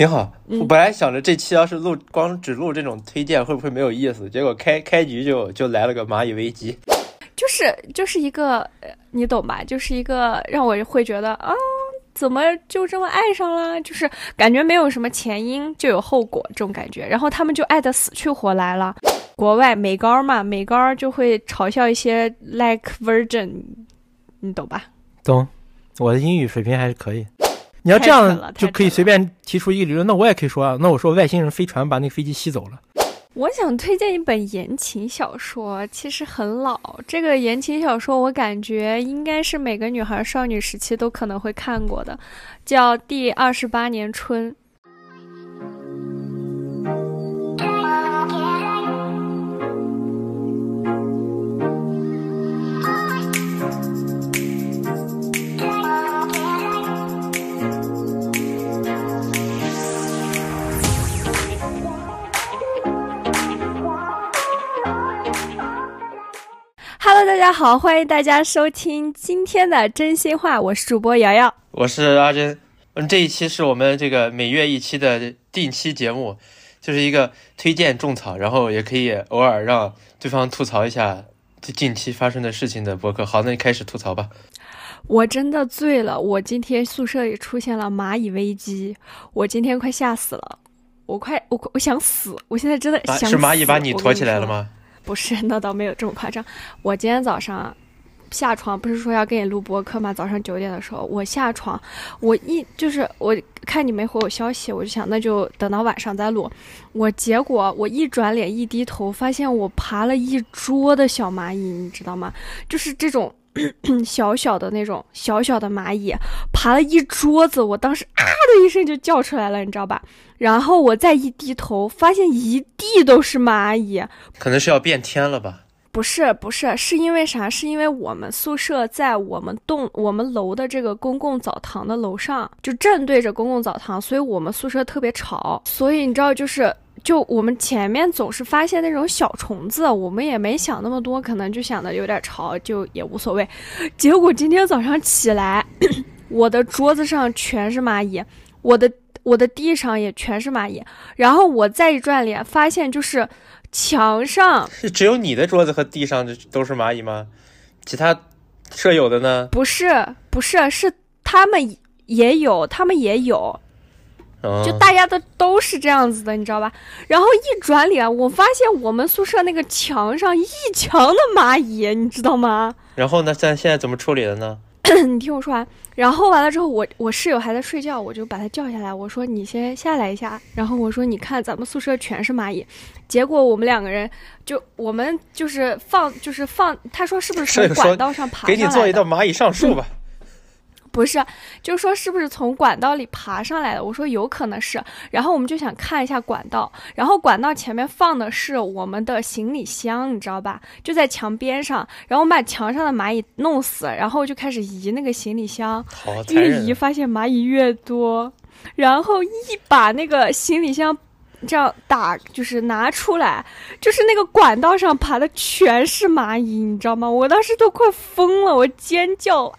挺好。我本来想着这期要是录光只录这种推荐会不会没有意思，结果开开局就就来了个蚂蚁危机，就是就是一个你懂吧？就是一个让我会觉得啊，怎么就这么爱上了？就是感觉没有什么前因就有后果这种感觉，然后他们就爱的死去活来了。国外美高嘛，美高就会嘲笑一些 like virgin，你懂吧？懂，我的英语水平还是可以。你要这样就可以随便提出一个理论，那我也可以说啊，那我说外星人飞船把那个飞机吸走了。我想推荐一本言情小说，其实很老。这个言情小说我感觉应该是每个女孩少女时期都可能会看过的，叫《第二十八年春》。Hello，大家好，欢迎大家收听今天的真心话，我是主播瑶瑶，我是阿珍。嗯，这一期是我们这个每月一期的定期节目，就是一个推荐种草，然后也可以偶尔让对方吐槽一下近期发生的事情的博客。好，那你开始吐槽吧。我真的醉了，我今天宿舍里出现了蚂蚁危机，我今天快吓死了，我快我我想死，我现在真的想是蚂蚁把你驮起来了吗？不是，那倒没有这么夸张。我今天早上下床，不是说要给你录播客吗？早上九点的时候，我下床，我一就是我看你没回我消息，我就想那就等到晚上再录。我结果我一转脸一低头，发现我爬了一桌的小蚂蚁，你知道吗？就是这种。小小的那种小小的蚂蚁爬了一桌子，我当时啊的一声就叫出来了，你知道吧？然后我再一低头，发现一地都是蚂蚁，可能是要变天了吧？不是，不是，是因为啥？是因为我们宿舍在我们栋我们楼的这个公共澡堂的楼上，就正对着公共澡堂，所以我们宿舍特别吵，所以你知道就是。就我们前面总是发现那种小虫子，我们也没想那么多，可能就想的有点潮，就也无所谓。结果今天早上起来，我的桌子上全是蚂蚁，我的我的地上也全是蚂蚁。然后我再一转脸，发现就是墙上是 只有你的桌子和地上都是蚂蚁吗？其他舍友的呢？不是，不是，是他们也有，他们也有。就大家的都是这样子的，你知道吧？然后一转脸，我发现我们宿舍那个墙上一墙的蚂蚁，你知道吗？然后呢？咱现在怎么处理的呢？你听我说完。然后完了之后，我我室友还在睡觉，我就把他叫下来，我说你先下来一下。然后我说你看咱们宿舍全是蚂蚁。结果我们两个人就我们就是放就是放，他说是不是从管道上爬上来？给你做一道蚂蚁上树吧。不是，就说是不是从管道里爬上来的？我说有可能是。然后我们就想看一下管道，然后管道前面放的是我们的行李箱，你知道吧？就在墙边上。然后我们把墙上的蚂蚁弄死，然后就开始移那个行李箱。越移发现蚂蚁越多，然后一把那个行李箱。这样打就是拿出来，就是那个管道上爬的全是蚂蚁，你知道吗？我当时都快疯了，我尖叫啊！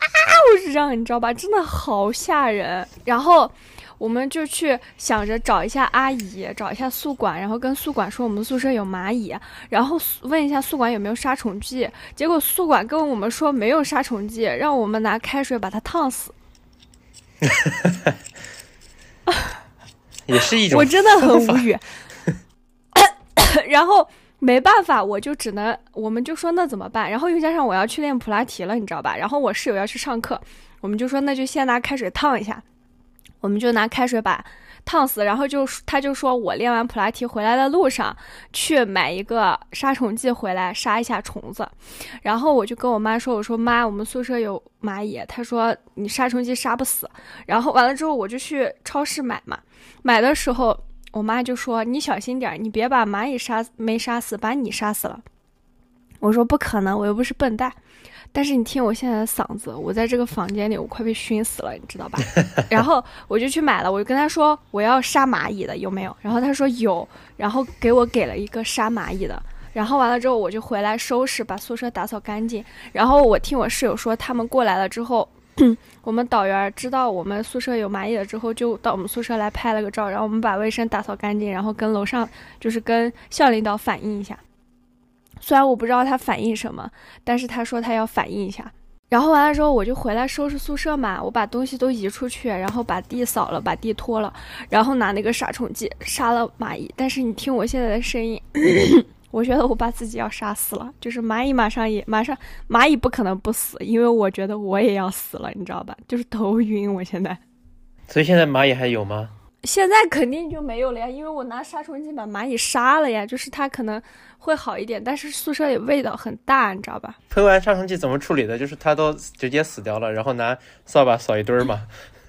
我是这样，你知道吧？真的好吓人。然后我们就去想着找一下阿姨，找一下宿管，然后跟宿管说我们宿舍有蚂蚁，然后问一下宿管有没有杀虫剂。结果宿管跟我们说没有杀虫剂，让我们拿开水把它烫死。也是一种，我真的很无语。然后没办法，我就只能，我们就说那怎么办？然后又加上我要去练普拉提了，你知道吧？然后我室友要去上课，我们就说那就先拿开水烫一下。我们就拿开水把烫死，然后就他就说我练完普拉提回来的路上去买一个杀虫剂回来杀一下虫子。然后我就跟我妈说，我说妈，我们宿舍有蚂蚁。她说你杀虫剂杀不死。然后完了之后我就去超市买嘛。买的时候，我妈就说：“你小心点，你别把蚂蚁杀没杀死，把你杀死了。”我说：“不可能，我又不是笨蛋。”但是你听我现在的嗓子，我在这个房间里，我快被熏死了，你知道吧？然后我就去买了，我就跟他说我要杀蚂蚁的，有没有？然后他说有，然后给我给了一个杀蚂蚁的。然后完了之后，我就回来收拾，把宿舍打扫干净。然后我听我室友说，他们过来了之后。我们导员知道我们宿舍有蚂蚁了之后，就到我们宿舍来拍了个照，然后我们把卫生打扫干净，然后跟楼上就是跟校领导反映一下。虽然我不知道他反应什么，但是他说他要反应一下。然后完了之后，我就回来收拾宿舍嘛，我把东西都移出去，然后把地扫了，把地拖了，然后拿那个杀虫剂杀了蚂蚁。但是你听我现在的声音，我觉得我把自己要杀死了。就是蚂蚁马上也马上，蚂蚁不可能不死，因为我觉得我也要死了，你知道吧？就是头晕，我现在。所以现在蚂蚁还有吗？现在肯定就没有了呀，因为我拿杀虫剂把蚂蚁杀了呀。就是它可能会好一点，但是宿舍里味道很大，你知道吧？喷完杀虫剂怎么处理的？就是它都直接死掉了，然后拿扫把扫一堆儿嘛。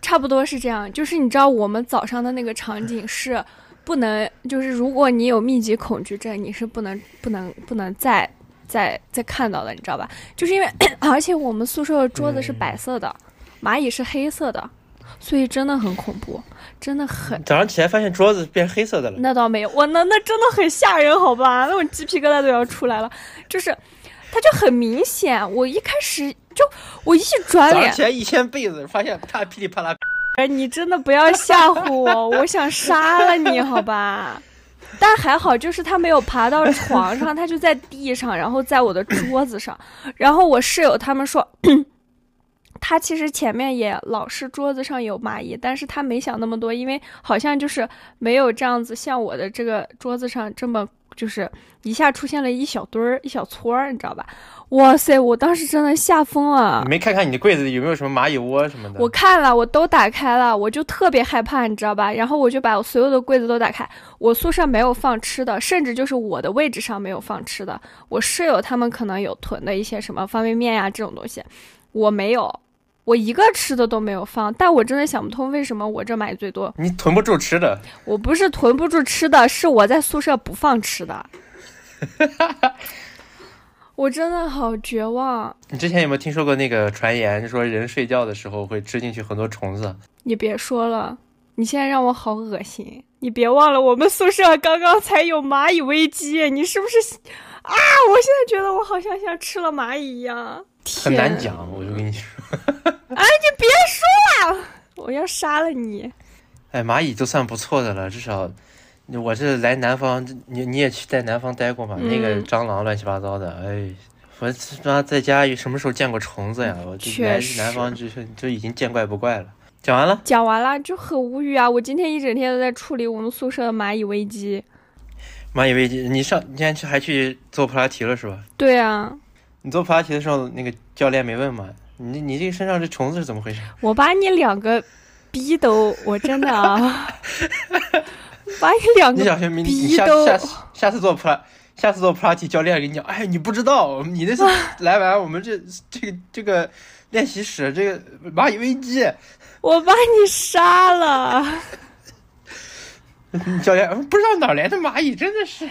差不多是这样。就是你知道我们早上的那个场景是不能，就是如果你有密集恐惧症，你是不能不能不能再再再看到的，你知道吧？就是因为而且我们宿舍的桌子是白色的，蚂蚁是黑色的。所以真的很恐怖，真的很。早上起来发现桌子变黑色的了。那倒没有，我那那真的很吓人，好吧？那种鸡皮疙瘩都要出来了。就是，它就很明显。我一开始就我一转脸，起来一掀被子，发现它噼里啪啦。哎，你真的不要吓唬我，我想杀了你，好吧？但还好，就是它没有爬到床上，它就在地上，然后在我的桌子上。然后我室友他们说。他其实前面也老是桌子上有蚂蚁，但是他没想那么多，因为好像就是没有这样子像我的这个桌子上这么就是一下出现了一小堆儿一小撮儿，你知道吧？哇塞，我当时真的吓疯了。你没看看你的柜子里有没有什么蚂蚁窝什么的？我看了，我都打开了，我就特别害怕，你知道吧？然后我就把我所有的柜子都打开，我宿舍没有放吃的，甚至就是我的位置上没有放吃的。我室友他们可能有囤的一些什么方便面呀这种东西，我没有。我一个吃的都没有放，但我真的想不通为什么我这买最多。你囤不住吃的？我不是囤不住吃的，是我在宿舍不放吃的。我真的好绝望。你之前有没有听说过那个传言，说人睡觉的时候会吃进去很多虫子？你别说了，你现在让我好恶心。你别忘了，我们宿舍刚刚才有蚂蚁危机，你是不是啊？我现在觉得我好像像吃了蚂蚁一样。很难讲，我就跟你说。哎，你别说了，我要杀了你！哎，蚂蚁就算不错的了，至少我这来南方，你你也去在南方待过嘛？那个蟑螂乱七八糟的，哎，我他妈在家什么时候见过虫子呀？我来南方就是就已经见怪不怪了。讲完了，讲完了就很无语啊！我今天一整天都在处理我们宿舍的蚂蚁危机。蚂蚁危机，你上你今天去还去做普拉提了是吧？对啊。你做普拉提的时候，那个教练没问吗？你你这身上这虫子是怎么回事？我把你两个逼都，我真的啊，把你两个逼都。下下下次做普拉，下次做普拉提，教练跟你讲，哎，你不知道，你那次 来完我们这这个这个练习室这个蚂蚁危机，我把你杀了。教练不知道哪来的蚂蚁，真的是。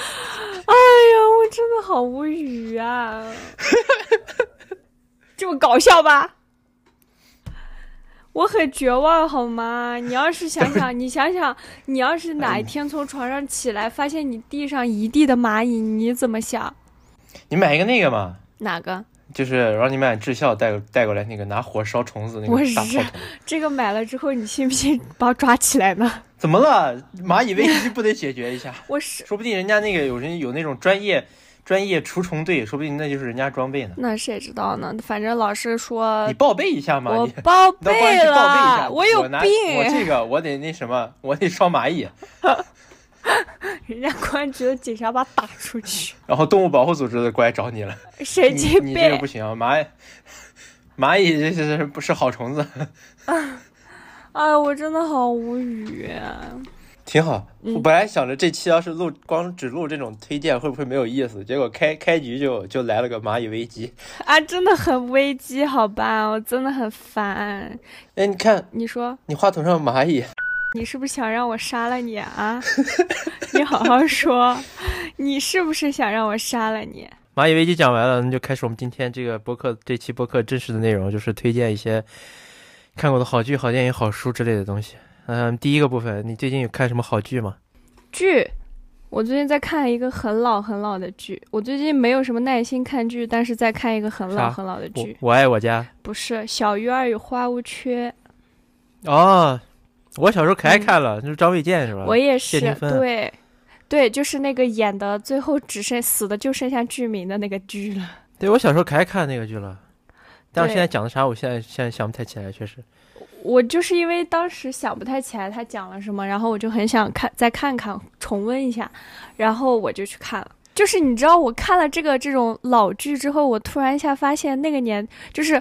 哎呀，我真的好无语啊！这么搞笑吧？我很绝望，好吗？你要是想想，你想想，你要是哪一天从床上起来，发现你地上一地的蚂蚁，你怎么想？你买一个那个嘛？哪个？就是让你买智孝带带过来那个拿火烧虫子那个大炮筒。这个买了之后，你信不信把我抓起来呢？怎么了？蚂蚁危机不得解决一下？我是，说不定人家那个有人有那种专业专业除虫队，说不定那就是人家装备呢。那谁知道呢？反正老师说你报备一下嘛，我报备 了，我有病。我这个我得那什么，我得烧蚂蚁。人家公安局的警察把打出去，然后动物保护组织的过来找你了。神经病！你这个不行，蚂蚁，蚂蚁这是不是好虫子？哎，我真的好无语。挺好，我本来想着这期要是录光只录这种推荐会不会没有意思？结果开开局就就来了个蚂蚁危机。啊，真的很危机，好吧，我真的很烦。哎，你看，你说，你话筒上蚂蚁。你是不是想让我杀了你啊？你好好说，你是不是想让我杀了你？蚂蚁危机讲完了，那就开始我们今天这个播客这期播客真实的内容，就是推荐一些看过的好剧、好电影、好书之类的东西。嗯，第一个部分，你最近有看什么好剧吗？剧，我最近在看一个很老很老的剧。我最近没有什么耐心看剧，但是在看一个很老很老的剧。我爱我家不是《小鱼儿与花无缺》哦，我小时候可爱看了，就是张卫健是吧？我也是，对，对，就是那个演的最后只剩死的就剩下剧名的那个剧了。对，我小时候可爱看那个剧了，但是现在讲的啥，我现在现在想不太起来，确实。我就是因为当时想不太起来他讲了什么，然后我就很想看再看看重温一下，然后我就去看了。就是你知道，我看了这个这种老剧之后，我突然一下发现那个年就是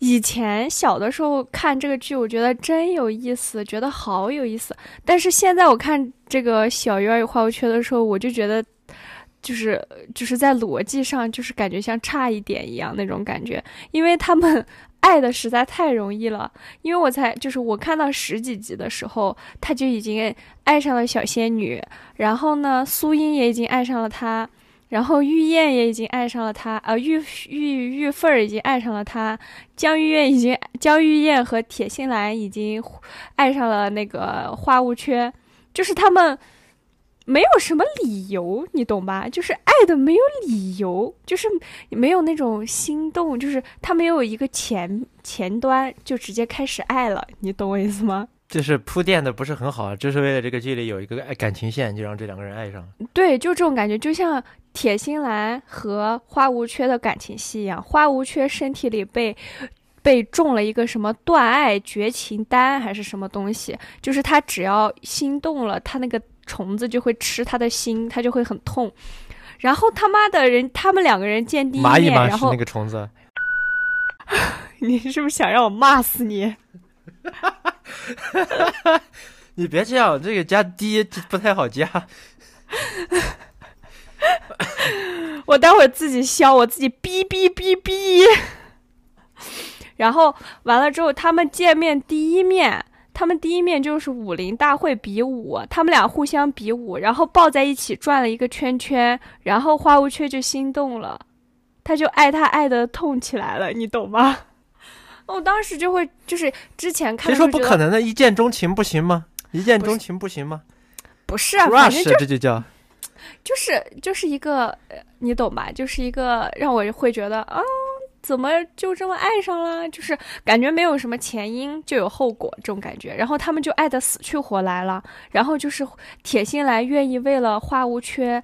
以前小的时候看这个剧，我觉得真有意思，觉得好有意思。但是现在我看这个《小鱼儿与花无缺》的时候，我就觉得就是就是在逻辑上就是感觉像差一点一样那种感觉，因为他们。爱的实在太容易了，因为我才就是我看到十几集的时候，他就已经爱上了小仙女，然后呢，苏英也已经爱上了他，然后玉燕也已经爱上了他，呃，玉玉玉凤儿已经爱上了他，江玉燕已经江玉燕和铁心兰已经爱上了那个花无缺，就是他们。没有什么理由，你懂吧？就是爱的没有理由，就是没有那种心动，就是他没有一个前前端就直接开始爱了，你懂我意思吗？就是铺垫的不是很好，就是为了这个剧里有一个爱感情线，就让这两个人爱上。对，就这种感觉，就像铁心兰和花无缺的感情戏一样，花无缺身体里被被中了一个什么断爱绝情丹还是什么东西，就是他只要心动了，他那个。虫子就会吃他的心，他就会很痛。然后他妈的人，他们两个人见第一面，然后那个虫子，你是不是想让我骂死你？哈 哈你别这样，这个加低不太好加。我待会儿自己消，我自己哔哔哔哔。然后完了之后，他们见面第一面。他们第一面就是武林大会比武，他们俩互相比武，然后抱在一起转了一个圈圈，然后花无缺就心动了，他就爱他爱的痛起来了，你懂吗？我当时就会就是之前看，谁说不可能的？一见钟情不行吗？一见钟情不行吗？不是，反正这就叫，就是就是一个，你懂吧？就是一个让我会觉得啊。怎么就这么爱上了？就是感觉没有什么前因就有后果这种感觉，然后他们就爱的死去活来了。然后就是铁心兰愿意为了花无缺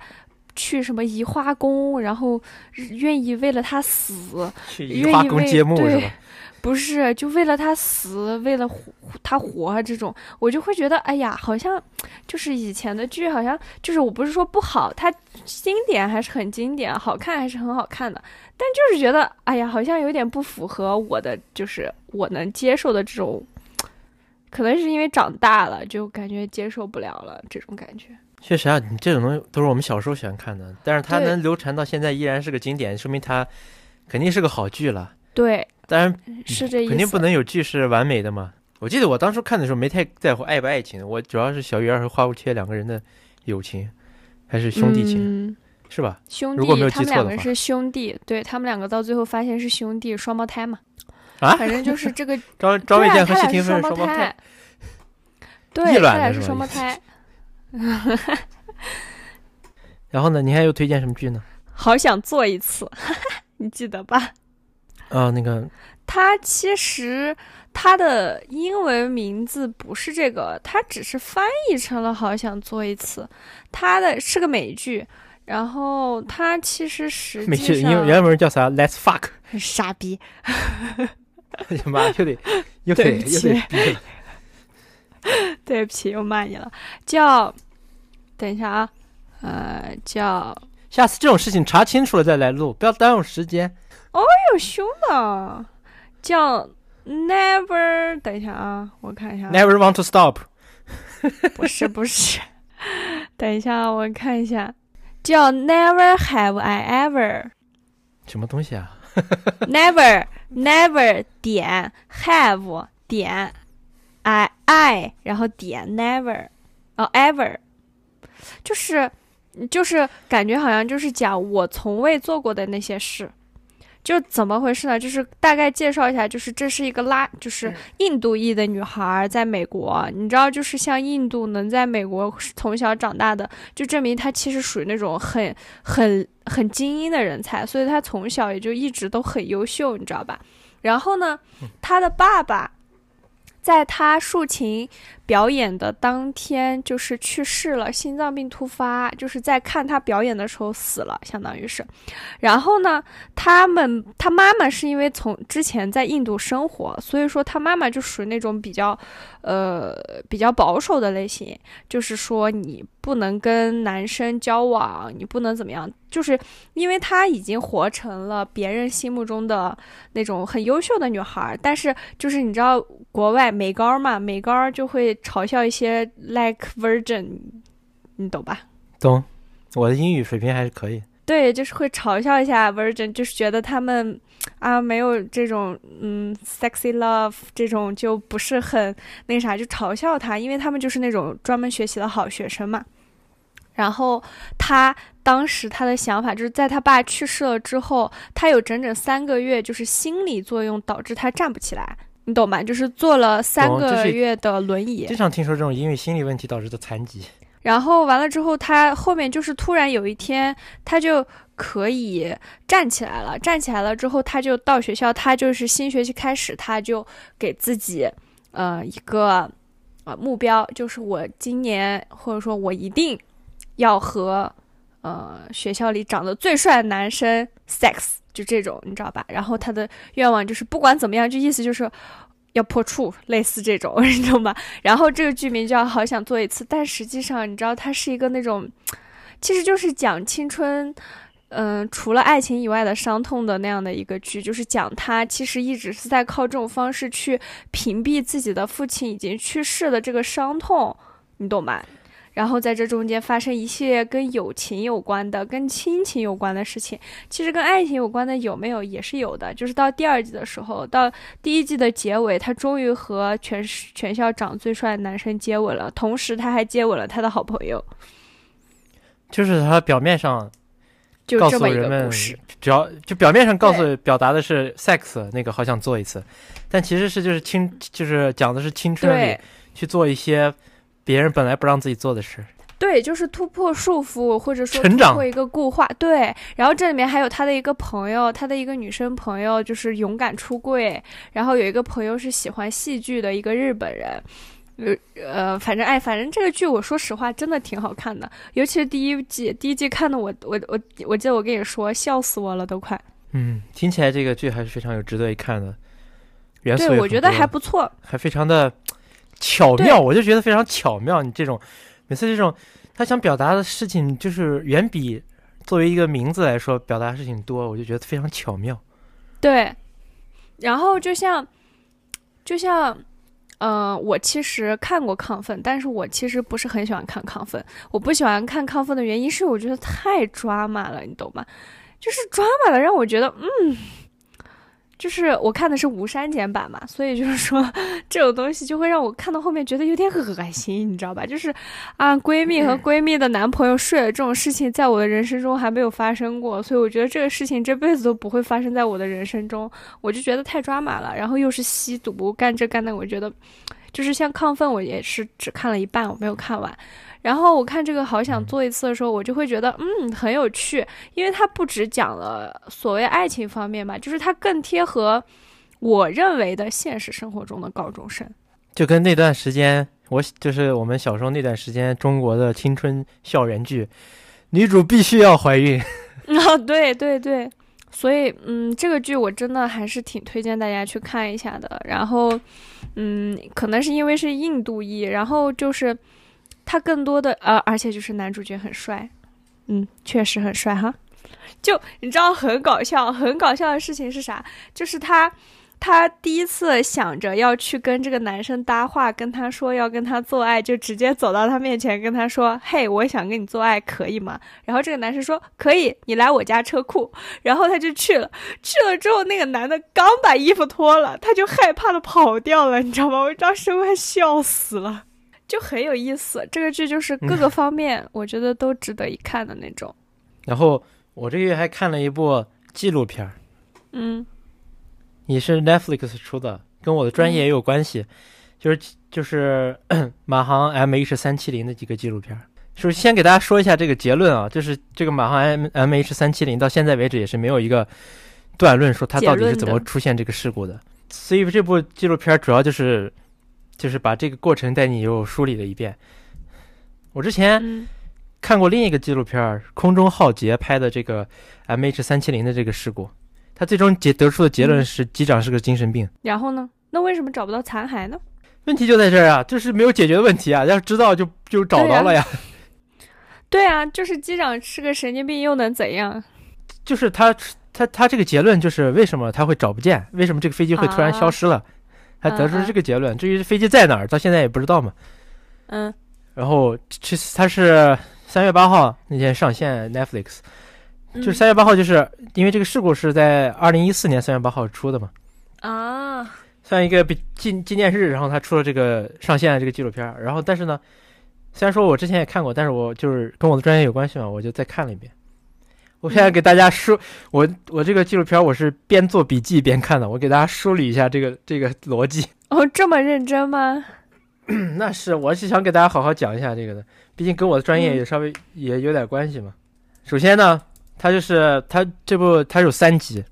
去什么移花宫，然后愿意为了他死，去移花宫揭幕是吧？不是，就为了他死，为了他活这种，我就会觉得，哎呀，好像就是以前的剧，好像就是我不是说不好，它经典还是很经典，好看还是很好看的，但就是觉得，哎呀，好像有点不符合我的，就是我能接受的这种，可能是因为长大了，就感觉接受不了了这种感觉。确实啊，你这种东西都是我们小时候喜欢看的，但是它能流传到现在依然是个经典，说明它肯定是个好剧了。对。当然是这意思，肯定不能有剧是完美的嘛。我记得我当初看的时候没太在乎爱不爱情，我主要是小鱼儿和花无缺两个人的友情，还是兄弟情，是吧？兄弟，如果没有记错的话，他们两个是兄弟，对他们两个到最后发现是兄弟，双胞胎嘛。啊，反正就是这个张张卫健和谢霆锋是双胞胎，对，他俩是双胞胎。然后呢？你还有推荐什么剧呢？好想做一次，你记得吧？啊，那个，他其实他的英文名字不是这个，他只是翻译成了“好想做一次”。他的是个美剧，然后他其实实际美剧原原文叫啥？Let's fuck。傻逼！哎呀妈，又得又得又得逼对不起，又骂你了。叫，等一下啊，呃，叫。下次这种事情查清楚了再来录，不要耽误时间。哦哟，凶的，叫 Never，等一下啊，我看一下。Never want to stop，不是不是，等一下我看一下，叫 Never have I ever，什么东西啊？Never Never 点 have 点 I I，然后点 Never，哦 Ever，就是就是感觉好像就是讲我从未做过的那些事。就怎么回事呢？就是大概介绍一下，就是这是一个拉，就是印度裔的女孩在美国，你知道，就是像印度能在美国从小长大的，就证明她其实属于那种很很很精英的人才，所以她从小也就一直都很优秀，你知道吧？然后呢，她的爸爸在他竖琴。表演的当天就是去世了，心脏病突发，就是在看他表演的时候死了，相当于是。然后呢，他们他妈妈是因为从之前在印度生活，所以说他妈妈就属于那种比较，呃，比较保守的类型，就是说你不能跟男生交往，你不能怎么样，就是因为她已经活成了别人心目中的那种很优秀的女孩，但是就是你知道国外美高嘛，美高就会。嘲笑一些 like virgin，你懂吧？懂，我的英语水平还是可以。对，就是会嘲笑一下 virgin，就是觉得他们啊没有这种嗯 sexy love 这种就不是很那啥，就嘲笑他，因为他们就是那种专门学习的好学生嘛。然后他当时他的想法就是在他爸去世了之后，他有整整三个月就是心理作用导致他站不起来。你懂吗？就是坐了三个月的轮椅，经常听说这种因为心理问题导致的残疾。然后完了之后，他后面就是突然有一天，他就可以站起来了。站起来了之后，他就到学校，他就是新学期开始，他就给自己呃一个呃目标，就是我今年或者说我一定要和呃学校里长得最帅的男生 sex。就这种，你知道吧？然后他的愿望就是不管怎么样，就意思就是要破处，类似这种，你知道吗？然后这个剧名叫《好想做一次》，但实际上你知道，它是一个那种，其实就是讲青春，嗯，除了爱情以外的伤痛的那样的一个剧，就是讲他其实一直是在靠这种方式去屏蔽自己的父亲已经去世的这个伤痛，你懂吧？然后在这中间发生一系列跟友情有关的、跟亲情有关的事情，其实跟爱情有关的有没有也是有的。就是到第二季的时候，到第一季的结尾，他终于和全全校长最帅的男生接吻了，同时他还接吻了他的好朋友。就是他表面上就告诉人们，只要就表面上告诉表达的是 sex 那个好想做一次，但其实是就是青就是讲的是青春里去做一些。别人本来不让自己做的事，对，就是突破束缚，或者说突破一个固化，对。然后这里面还有他的一个朋友，他的一个女生朋友，就是勇敢出柜。然后有一个朋友是喜欢戏剧的一个日本人，呃呃，反正哎，反正这个剧我说实话真的挺好看的，尤其是第一季，第一季看的我我我我记得我跟你说笑死我了都快。嗯，听起来这个剧还是非常有值得一看的元素，对我觉得还不错，还非常的。巧妙，我就觉得非常巧妙。你这种每次这种他想表达的事情，就是远比作为一个名字来说表达事情多，我就觉得非常巧妙。对，然后就像就像，嗯，我其实看过亢奋，但是我其实不是很喜欢看亢奋。我不喜欢看亢奋的原因是我觉得太抓马了，你懂吗？就是抓马了让我觉得，嗯。就是我看的是无删减版嘛，所以就是说这种东西就会让我看到后面觉得有点恶心，你知道吧？就是啊，闺蜜和闺蜜的男朋友睡了这种事情，在我的人生中还没有发生过，所以我觉得这个事情这辈子都不会发生在我的人生中，我就觉得太抓马了。然后又是吸毒干这干那，我觉得就是像亢奋，我也是只看了一半，我没有看完。然后我看这个好想做一次的时候，我就会觉得嗯很有趣，因为它不只讲了所谓爱情方面嘛，就是它更贴合我认为的现实生活中的高中生。就跟那段时间，我就是我们小时候那段时间中国的青春校园剧，女主必须要怀孕。啊，对对对，所以嗯，这个剧我真的还是挺推荐大家去看一下的。然后嗯，可能是因为是印度裔，然后就是。他更多的呃，而且就是男主角很帅，嗯，确实很帅哈。就你知道很搞笑，很搞笑的事情是啥？就是他，他第一次想着要去跟这个男生搭话，跟他说要跟他做爱，就直接走到他面前跟他说：“嘿，我想跟你做爱，可以吗？”然后这个男生说：“可以，你来我家车库。” 然后他就去了，去了之后那个男的刚把衣服脱了，他就害怕的跑掉了，你知道吗？我当时快笑死了。就很有意思，这个剧就是各个方面，我觉得都值得一看的那种。然后我这个月还看了一部纪录片儿，嗯也是 Netflix 出的，跟我的专业也有关系，就是就是 马航 MH 三七零的几个纪录片儿。就是先给大家说一下这个结论啊，就是这个马航 M MH 三七零到现在为止也是没有一个断论说它到底是怎么出现这个事故的。所以这部纪录片儿主要就是就是把这个过程带你又梳理了一遍。我之前嗯看过另一个纪录片儿，空中浩劫拍的这个 MH 三七零的这个事故，他最终结得出的结论嗯是机长是个精神病。然后呢？那为什么找不到残骸呢？问题就在这儿啊，就是没有解决的问题啊，要是知道就就找到了呀。对啊，就是机长是个神经病，又能怎样？就是他他他这个结论就是为什么他会找不见，为什么这个飞机会突然消失了，他得出这个结论。至于飞机在哪儿，到现在也不知道嘛。嗯然后这他是三月八号那天上线 Netflix，嗯就是三月八号，就是因为这个事故是在二零一四年三月八号出的嘛，啊，算一个比纪纪念日，然后他出了这个上线的这个纪录片，然后但是呢，虽然说我之前也看过，但是我就是跟我的专业有关系嘛，我就再看了一遍。我现在给大家梳，我我这个纪录片我是边做笔记边看的，我给大家梳理一下这个这个逻辑。哦，这么认真吗？那是我是想给大家好好讲一下这个的，毕竟跟我的专业嗯也稍微也有点关系嘛。首先呢，它就是它这部它有三集，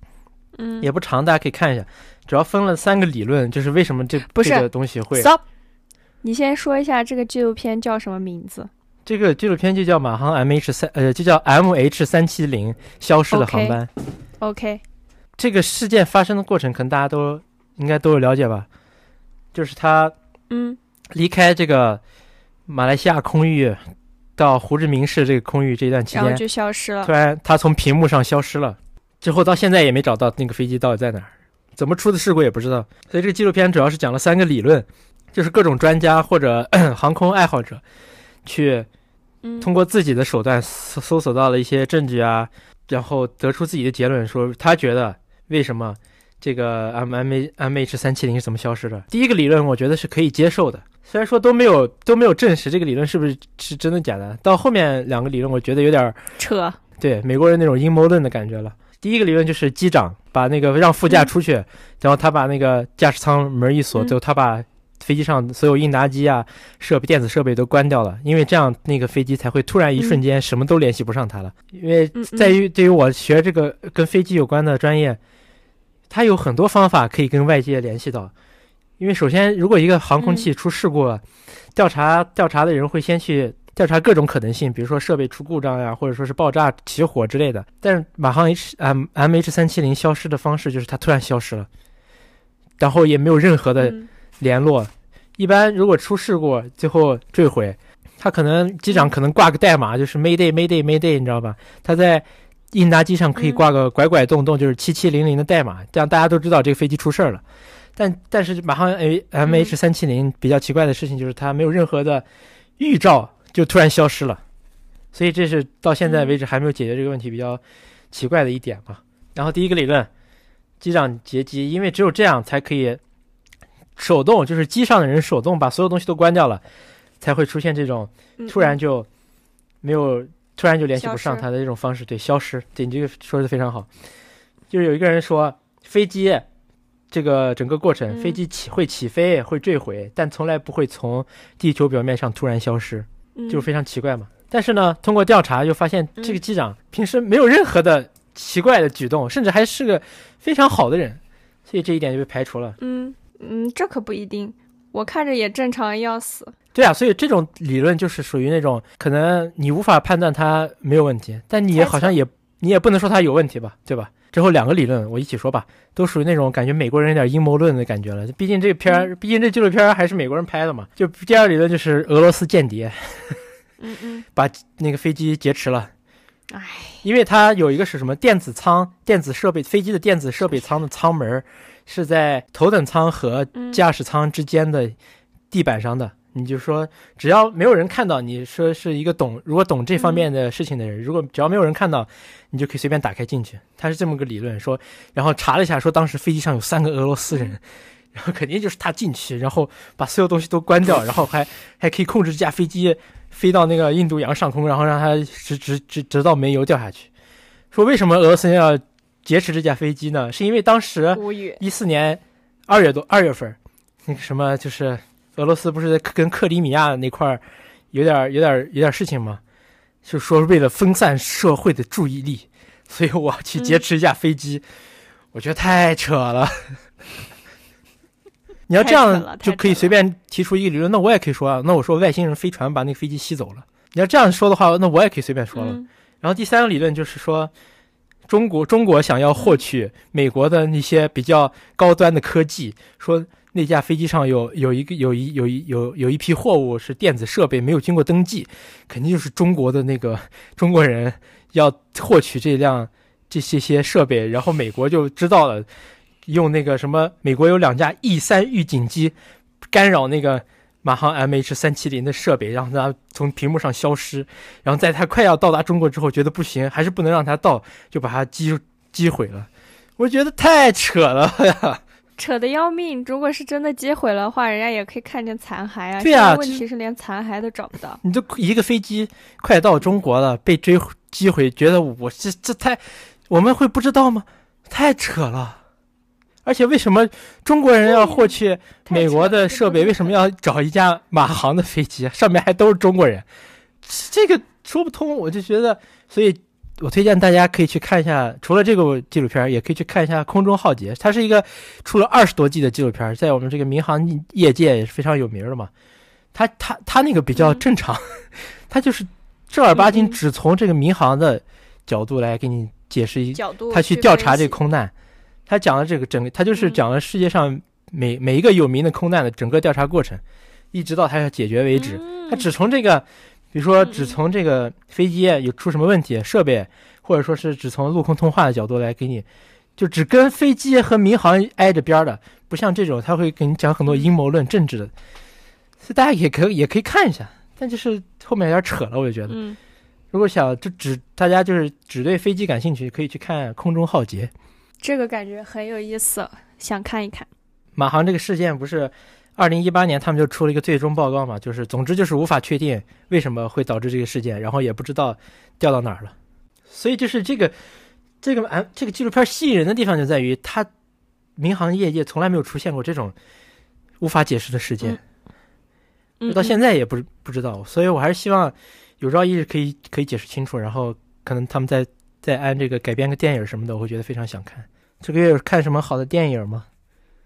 嗯，也不长，大家可以看一下。主要分了三个理论，就是为什么这不这个东西会 stop。你先说一下这个纪录片叫什么名字？这个纪录片就叫马航 MH 三，呃，就叫 MH 三七零消失的航班。OK，这个事件发生的过程，可能大家都应该都有了解吧？就是他嗯离开这个马来西亚空域到胡志明市这个空域这一段期间，然后就消失了突。然他从屏幕上消失了，之后到现在也没找到那个飞机到底在哪儿，怎么出的事故也不知道。所以这个纪录片主要是讲了三个理论，就是各种专家或者 航空爱好者去嗯，通过自己的手段搜搜索到了一些证据啊，然后得出自己的结论，说他觉得为什么这个 M M A M H 三七零是怎么消失的。第一个理论我觉得是可以接受的，虽然说都没有都没有证实这个理论是不是是真的假的。到后面两个理论，我觉得有点扯。对美国人那种阴谋论的感觉了。第一个理论就是机长把那个让副驾出去，然后他把那个驾驶舱门一锁，嗯最后他把飞机上所有应答机啊、设备、电子设备都关掉了，因为这样那个飞机才会突然一瞬间什么都联系不上它了。因为在于对于我学这个跟飞机有关的专业，它有很多方法可以跟外界联系到。因为首先，如果一个航空器出事故了，调查调查的人会先去调查各种可能性，比如说设备出故障呀，或者说是爆炸起火之类的。但是马航 H M M H 三七零消失的方式就是它突然消失了，然后也没有任何的嗯联络。一般如果出事故最后坠毁，他可能机长可能挂个代码，就是 Mayday Mayday Mayday，你知道吧？他在应答机上可以挂个拐拐洞洞，就是七七零零的代码，这样大家都知道这个飞机出事儿了。但但是马航 A M H 三七零比较奇怪的事情就是它没有任何的预兆，就突然消失了，所以这是到现在为止还没有解决这个问题比较奇怪的一点嘛。然后第一个理论，机长劫机，因为只有这样才可以手动，就是机上的人手动把所有东西都关掉了，才会出现这种嗯突然就没有，突然就联系不上他的这种方式，对，消失。对你这个说的非常好，就是有一个人说飞机。这个整个过程，嗯飞机起会起飞，会坠毁，但从来不会从地球表面上突然消失。嗯就非常奇怪嘛。但是呢，通过调查又发现，嗯这个机长平时没有任何的奇怪的举动，甚至还是个非常好的人，所以这一点就被排除了。嗯嗯，这可不一定。我看着也正常要死。对啊，所以这种理论就是属于那种可能你无法判断它没有问题，但你也好像也你也不能说它有问题吧，对吧？之后两个理论我一起说吧，都属于那种感觉美国人有点阴谋论的感觉了。毕竟这片儿，毕竟这纪录片儿还是美国人拍的嘛。就第二个理论就是俄罗斯间谍嗯嗯，把那个飞机劫持了。唉，因为它有一个是什么电子舱、电子设备、飞机的电子设备舱的舱门儿是在头等舱和嗯驾驶舱之间的地板上的。你就说，只要没有人看到，你说是一个懂如果懂这方面的事情的人，如果只要没有人看到，你就可以随便打开进去。他是这么个理论，说，然后查了一下，说当时飞机上有三个俄罗斯人，然后肯定就是他进去，然后把所有东西都关掉，然后还还可以控制这架飞机飞到那个印度洋上空，然后让它直直直直到煤油掉下去。说为什么俄罗斯人要劫持这架飞机呢？是因为当时。一四年二月多二月份，那个什么就是俄罗斯不是跟克里米亚那块儿有点有点有点事情吗？就说为了分散社会的注意力，所以我去劫持一架飞机，我觉得太扯了。你要这样就可以随便提出一个理论，那我也可以说啊，那我说外星人飞船把那个飞机吸走了。你要这样说的话，那我也可以随便说了。嗯然后第三个理论就是说，中国中国想要获取美国的那些比较高端的科技，说那架飞机上有有一个有一有一有有一批货物是电子设备没有经过登记，肯定就是中国的那个中国人要获取这辆这些些设备，然后美国就知道了，用那个什么，美国有两架 E 三预警机干扰那个。马航 MH 三七零的设备让它从屏幕上消失，然后在它快要到达中国之后，觉得不行，还是不能让它到，就把它击击毁了。我觉得太扯了呀！扯得要命。如果是真的击毁了的话，人家也可以看见残骸啊。对啊问题是连残骸都找不到。你都一个飞机快到中国了，被追击毁，觉得我这这太，我们会不知道吗？太扯了！而且为什么中国人要获取美国的设备？为什么要找一架马航的飞机？上面还都是中国人，这个说不通。我就觉得，所以我推荐大家可以去看一下，除了这个纪录片，也可以去看一下《空中浩劫》。它是一个出了二十多季的纪录片，在我们这个民航业界也是非常有名的嘛。他他他那个比较嗯正常，它就是正儿八经只从这个民航的角度来给你解释一角度他去调查这个空难，他讲了这个整个，他就是嗯讲了世界上每每一个有名的空难的整个调查过程，一直到他要解决为止。嗯他只从这个，比如说只从这个飞机有出什么问题，设备，或者说是只从陆空通话的角度来给你，就只跟飞机和民航挨着边儿的，不像这种他会给你讲很多阴谋论、政治的，所以大家也可以也可以看一下，但就是后面有点扯了，我就觉得。嗯，如果想就只大家就是只对飞机感兴趣，可以去看《空中浩劫》。这个感觉很有意思，想看一看。马航这个事件不是二零一八年他们就出了一个最终报告嘛？就是总之就是无法确定为什么会导致这个事件，然后也不知道掉到哪儿了。所以就是这个这个啊这个纪录片吸引人的地方就在于它民航业界从来没有出现过这种无法解释的事件，嗯，到现在也不不知道。所以我还是希望有朝一日可以可以解释清楚，然后可能他们再再按这个改编个电影什么的，我会觉得非常想看。这个月有看什么好的电影吗？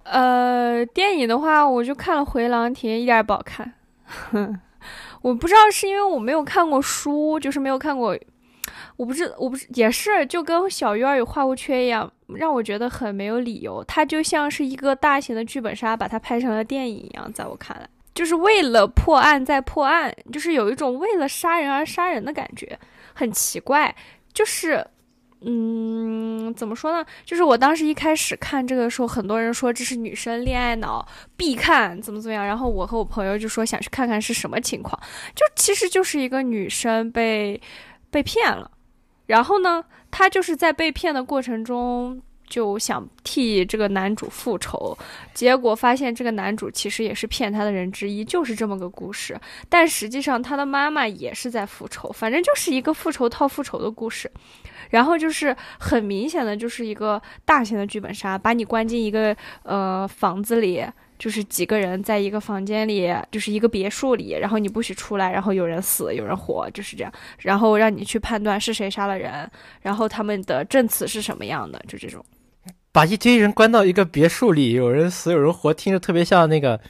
呃，电影的话，我就看了《回廊亭》，一点也不好看。我不知道是因为我没有看过书，就是没有看过，我不知我不是也是就跟小鱼儿与花无缺一样，让我觉得很没有理由。它就像是一个大型的剧本杀，把它拍成了电影一样，在我看来，就是为了破案再破案，就是有一种为了杀人而杀人的感觉，很奇怪，就是。嗯，怎么说呢？就是我当时一开始看这个的时候，很多人说这是女生恋爱脑必看，怎么怎么样。然后我和我朋友就说想去看看是什么情况，就其实就是一个女生被被骗了，然后呢，她就是在被骗的过程中就想替这个男主复仇，结果发现这个男主其实也是骗她的人之一，就是这么个故事。但实际上，她的妈妈也是在复仇，反正就是一个复仇套复仇的故事。然后就是很明显的，就是一个大型的剧本杀，把你关进一个呃房子里，就是几个人在一个房间里，就是一个别墅里，然后你不许出来，然后有人死，有人活，就是这样，然后让你去判断是谁杀了人，然后他们的证词是什么样的，就这种。把一堆人关到一个别墅里，有人死有人活，听着特别像那个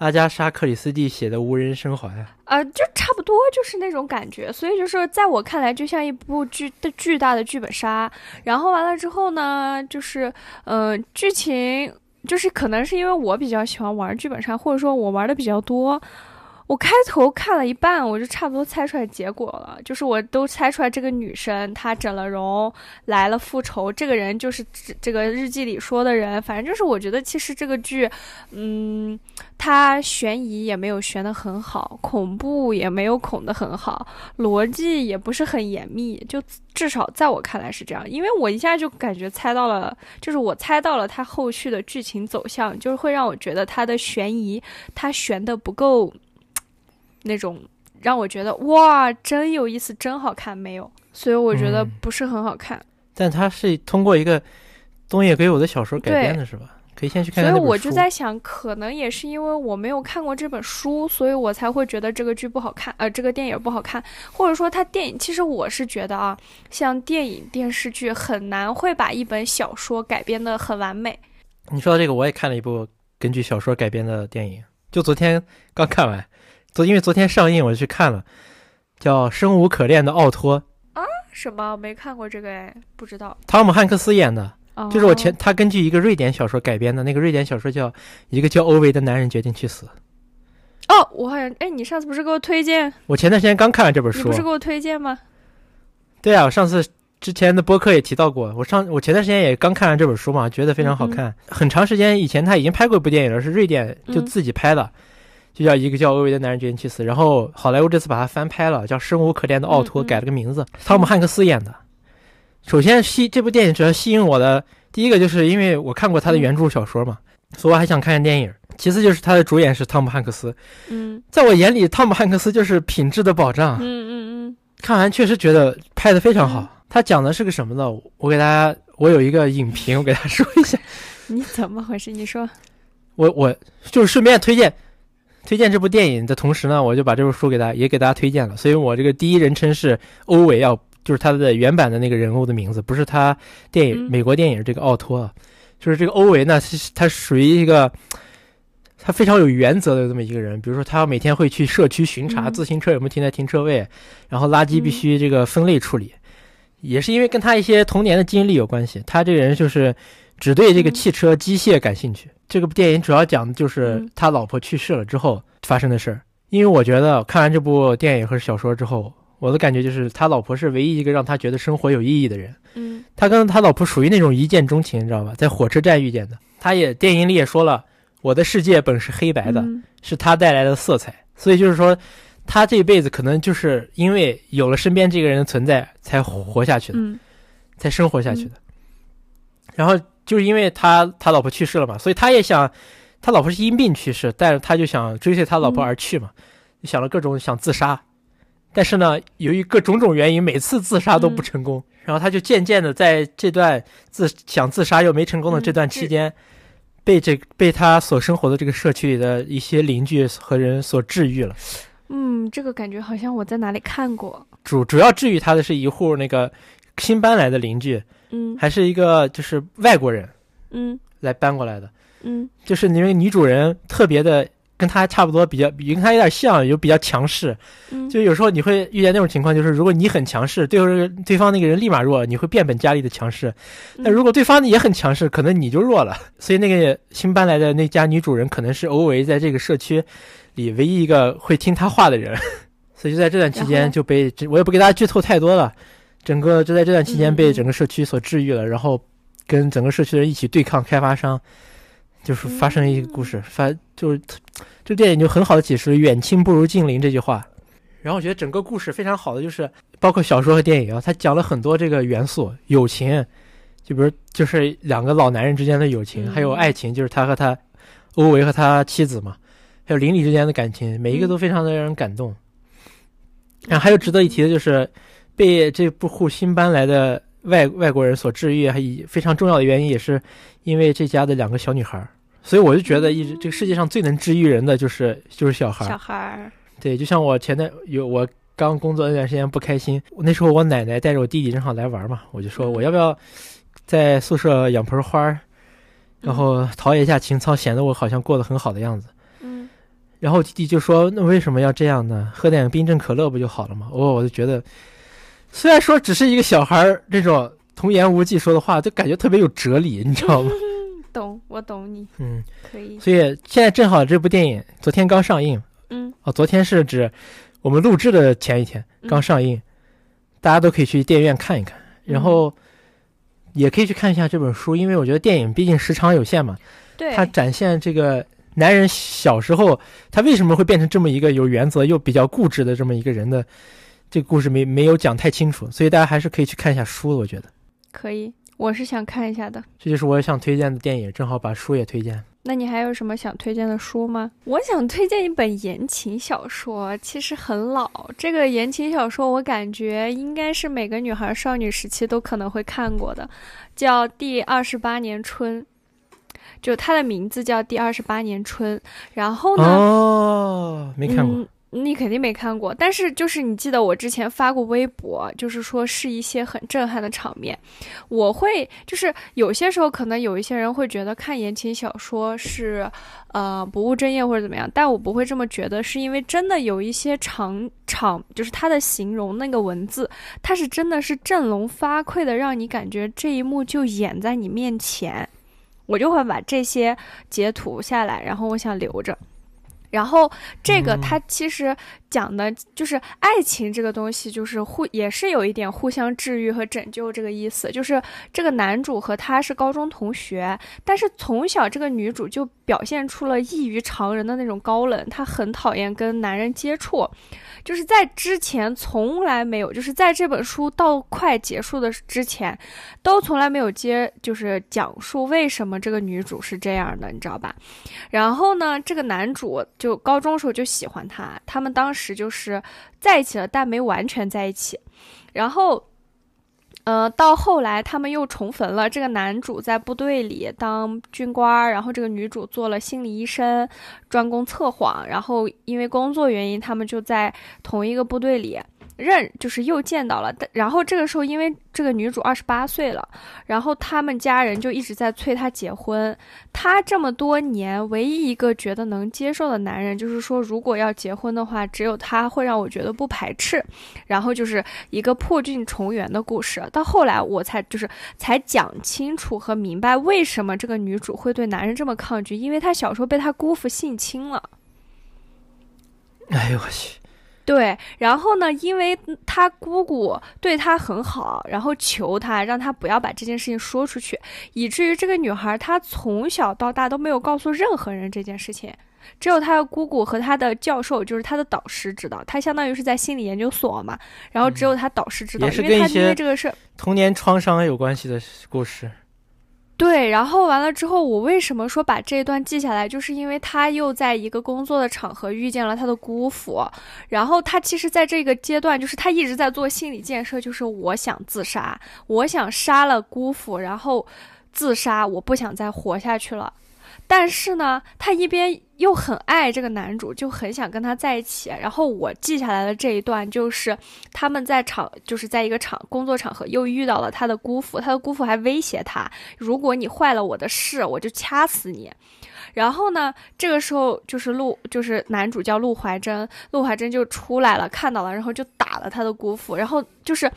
阿加莎·克里斯蒂写的《无人生还》。呃，就差不多就是那种感觉，所以就是在我看来，就像一部剧的巨大的剧本杀。然后完了之后呢，就是嗯，剧情就是可能是因为我比较喜欢玩剧本杀，或者说我玩的比较多。我开头看了一半，我就差不多猜出来结果了，就是我都猜出来这个女生她整了容来了复仇，这个人就是这个日记里说的人，反正就是我觉得其实这个剧，嗯，它悬疑也没有悬得很好，恐怖也没有恐得很好，逻辑也不是很严密，就至少在我看来是这样，因为我一下就感觉猜到了，就是我猜到了它后续的剧情走向，就是会让我觉得它的悬疑它悬的不够。那种让我觉得哇，真有意思，真好看，没有，所以我觉得嗯不是很好看。但它是通过一个东野圭吾的小说改编的，是吧？可以先去看。所以我就在想，可能也是因为我没有看过这本书，所以我才会觉得这个剧不好看，呃，这个电影不好看，或者说它电影。其实我是觉得啊，像电影电视剧很难会把一本小说改编的很完美。你说到这个，我也看了一部根据小说改编的电影，就昨天刚看完。昨因为昨天上映，我就去看了，叫《生无可恋的奥托》啊？什么？没看过这个哎，不知道。汤姆汉克斯演的。就是我前，他根据一个瑞典小说改编的那个瑞典小说叫《一个叫欧维的男人决定去死》。哦，我好像哎，你上次不是给我推荐？我前段时间刚看完这本书。你不是给我推荐吗？对啊，我上次之前的播客也提到过。我上我前段时间也刚看完这本书嘛，觉得非常好看。很长时间以前他已经拍过一部电影了，是瑞典就自己拍的，就叫《一个叫欧维的男人决定去死》。然后好莱坞这次把它翻拍了，叫《生无可恋的奥托》，改了个名字，汤姆汉克斯演的。首先吸这部电影主要吸引我的第一个就是因为我看过他的原著小说嘛，所以我还想看看电影。其次就是他的主演是汤姆汉克斯，嗯，在我眼里汤姆汉克斯就是品质的保障，嗯嗯嗯。看完确实觉得拍的非常好。他讲的是个什么呢？我给大家，我有一个影评，我给大家说一下。你怎么回事？你说。我我就是顺便推荐推荐这部电影的同时呢，我就把这本书给大家也给大家推荐了。所以我这个第一人称是欧维奥。就是他的原版的那个人物的名字，不是他电影美国电影这个奥托，就是这个欧维呢，他属于一个他非常有原则的这么一个人。比如说，他每天会去社区巡查自行车有没有停在停车位，然后垃圾必须这个分类处理。也是因为跟他一些童年的经历有关系，他这个人就是只对这个汽车机械感兴趣。这个电影主要讲的就是他老婆去世了之后发生的事儿。因为我觉得看完这部电影和小说之后。我的感觉就是，他老婆是唯一一个让他觉得生活有意义的人。嗯，他跟他老婆属于那种一见钟情，你知道吧？在火车站遇见的。他也电影里也说了，我的世界本是黑白的，是他带来的色彩。所以就是说，他这辈子可能就是因为有了身边这个人的存在，才活下去的，才生活下去的。然后就是因为他他老婆去世了嘛，所以他也想，他老婆是因病去世，但是他就想追随他老婆而去嘛，就想了各种想自杀。但是呢，由于各种种原因，每次自杀都不成功。然后他就渐渐的在这段自想自杀又没成功的这段期间，被这被他所生活的这个社区里的一些邻居和人所治愈了。嗯，这个感觉好像我在哪里看过。主主要治愈他的是一户那个新搬来的邻居，嗯，还是一个就是外国人，嗯，来搬过来的，嗯，就是那个女主人特别的。跟他差不多，比较比跟他有点像，有比较强势，就有时候你会遇见那种情况，就是如果你很强势，对方对方那个人立马弱，你会变本加厉的强势。那如果对方也很强势，可能你就弱了。所以那个新搬来的那家女主人，可能是欧维在这个社区里唯一一个会听他话的人。所以就在这段期间就被，我也不给大家剧透太多了。整个就在这段期间被整个社区所治愈了，然后跟整个社区的人一起对抗开发商。就是发生一个故事，发就是这电影就很好的解释了“远亲不如近邻”这句话。然后我觉得整个故事非常好的就是，包括小说和电影啊，它讲了很多这个元素，友情，就比如就是两个老男人之间的友情，还有爱情，就是他和他欧维和他妻子嘛，还有邻里之间的感情，每一个都非常的让人感动。然后还有值得一提的就是，被这部户新搬来的。外外国人所治愈，还非常重要的原因也是因为这家的两个小女孩，所以我就觉得一直这个世界上最能治愈人的就是就是小孩。小孩，对，就像我前段有我刚工作那段时间不开心，那时候我奶奶带着我弟弟正好来玩嘛，我就说我要不要在宿舍养盆花，然后陶冶一下情操，显得我好像过得很好的样子。嗯，然后弟弟就说：“那为什么要这样呢？喝点冰镇可乐不就好了吗？”哦，我就觉得。虽然说只是一个小孩儿这种童言无忌说的话，就感觉特别有哲理，你知道吗？懂，我懂你。嗯，可以。所以现在正好这部电影昨天刚上映。嗯。哦，昨天是指我们录制的前一天刚上映，大家都可以去电影院看一看，然后也可以去看一下这本书，因为我觉得电影毕竟时长有限嘛。对。它展现这个男人小时候他为什么会变成这么一个有原则又比较固执的这么一个人的。这个故事没没有讲太清楚，所以大家还是可以去看一下书的。我觉得可以，我是想看一下的。这就是我想推荐的电影，正好把书也推荐。那你还有什么想推荐的书吗？我想推荐一本言情小说，其实很老。这个言情小说我感觉应该是每个女孩少女时期都可能会看过的，叫《第二十八年春》，就它的名字叫《第二十八年春》。然后呢？哦，没看过。你肯定没看过，但是就是你记得我之前发过微博，就是说是一些很震撼的场面。我会就是有些时候可能有一些人会觉得看言情小说是呃不务正业或者怎么样，但我不会这么觉得，是因为真的有一些场场就是它的形容那个文字，它是真的是振聋发聩的，让你感觉这一幕就演在你面前。我就会把这些截图下来，然后我想留着。然后这个它其实讲的就是爱情这个东西，就是互也是有一点互相治愈和拯救这个意思。就是这个男主和他是高中同学，但是从小这个女主就表现出了异于常人的那种高冷，她很讨厌跟男人接触。就是在之前从来没有，就是在这本书到快结束的之前，都从来没有接，就是讲述为什么这个女主是这样的，你知道吧？然后呢，这个男主就高中时候就喜欢她，他们当时时就是在一起了，但没完全在一起。然后。呃，到后来他们又重逢了。这个男主在部队里当军官，然后这个女主做了心理医生，专攻测谎。然后因为工作原因，他们就在同一个部队里。认就是又见到了，但然后这个时候因为这个女主二十八岁了，然后他们家人就一直在催她结婚。她这么多年唯一一个觉得能接受的男人，就是说如果要结婚的话，只有他会让我觉得不排斥。然后就是一个破镜重圆的故事。到后来我才就是才讲清楚和明白为什么这个女主会对男人这么抗拒，因为她小时候被她姑父性侵了。哎呦我去！对，然后呢？因为他姑姑对他很好，然后求他让他不要把这件事情说出去，以至于这个女孩她从小到大都没有告诉任何人这件事情，只有她的姑姑和她的教授，就是她的导师知道。她相当于是在心理研究所嘛，然后只有她导师知道，因为她因为这个事童年创伤有关系的故事。对，然后完了之后，我为什么说把这一段记下来，就是因为他又在一个工作的场合遇见了他的姑父，然后他其实在这个阶段，就是他一直在做心理建设，就是我想自杀，我想杀了姑父，然后自杀，我不想再活下去了。但是呢，他一边又很爱这个男主，就很想跟他在一起。然后我记下来的这一段，就是他们在场，就是在一个场工作场合又遇到了他的姑父，他的姑父还威胁他，如果你坏了我的事，我就掐死你。然后呢，这个时候就是陆，就是男主叫陆怀真，陆怀真就出来了，看到了，然后就打了他的姑父，然后就是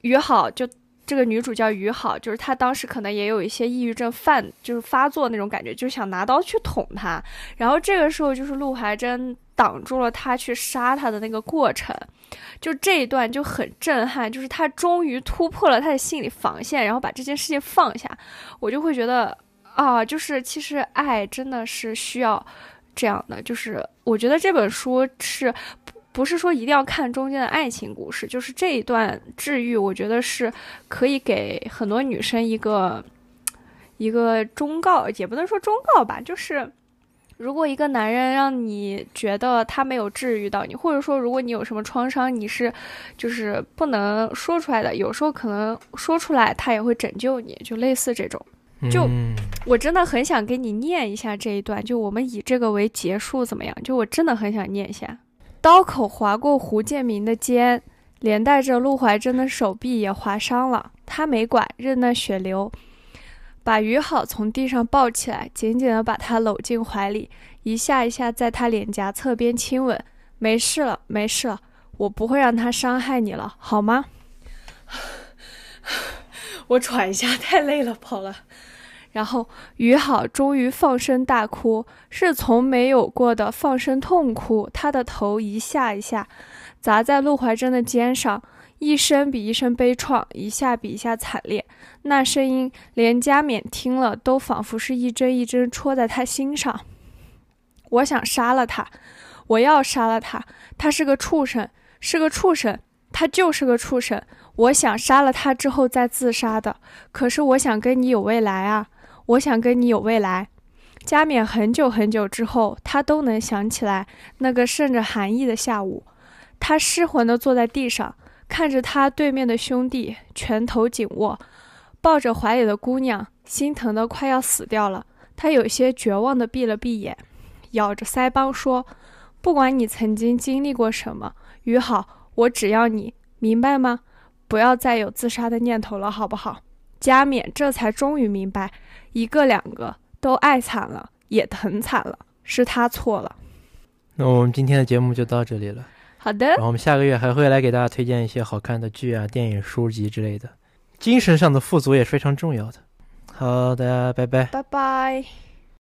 约好就。这个女主叫于好，就是她当时可能也有一些抑郁症犯，就是发作那种感觉，就想拿刀去捅他。然后这个时候就是陆怀真挡住了他去杀他的那个过程，就这一段就很震撼，就是他终于突破了他的心理防线，然后把这件事情放下。我就会觉得啊，就是其实爱真的是需要这样的，就是我觉得这本书是。不是说一定要看中间的爱情故事，就是这一段治愈，我觉得是可以给很多女生一个一个忠告，也不能说忠告吧，就是如果一个男人让你觉得他没有治愈到你，或者说如果你有什么创伤，你是就是不能说出来的，有时候可能说出来他也会拯救你，就类似这种。就我真的很想给你念一下这一段，就我们以这个为结束怎么样？就我真的很想念一下。刀口划过胡建明的肩，连带着陆怀真的手臂也划伤了。他没管，任那血流。把于好从地上抱起来，紧紧地把他搂进怀里，一下一下在他脸颊侧边亲吻。没事了，没事了，我不会让他伤害你了，好吗？我喘一下，太累了，跑了。然后于好终于放声大哭，是从没有过的放声痛哭。他的头一下一下砸在陆怀真的肩上，一声比一声悲怆，一下比一下惨烈。那声音连加冕听了都仿佛是一针一针戳在他心上。我想杀了他，我要杀了他。他是个畜生，是个畜生，他就是个畜生。我想杀了他之后再自杀的。可是我想跟你有未来啊。我想跟你有未来，加冕很久很久之后，他都能想起来那个渗着寒意的下午。他失魂地坐在地上，看着他对面的兄弟拳头紧握，抱着怀里的姑娘，心疼得快要死掉了。他有些绝望地闭了闭眼，咬着腮帮说：“不管你曾经经历过什么，于好，我只要你明白吗？不要再有自杀的念头了，好不好？”加冕这才终于明白，一个两个都爱惨了，也疼惨了，是他错了。那我们今天的节目就到这里了。好的然，后我们下个月还会来给大家推荐一些好看的剧啊、电影、书籍之类的。精神上的富足也是非常重要的。好，大家拜拜。拜拜。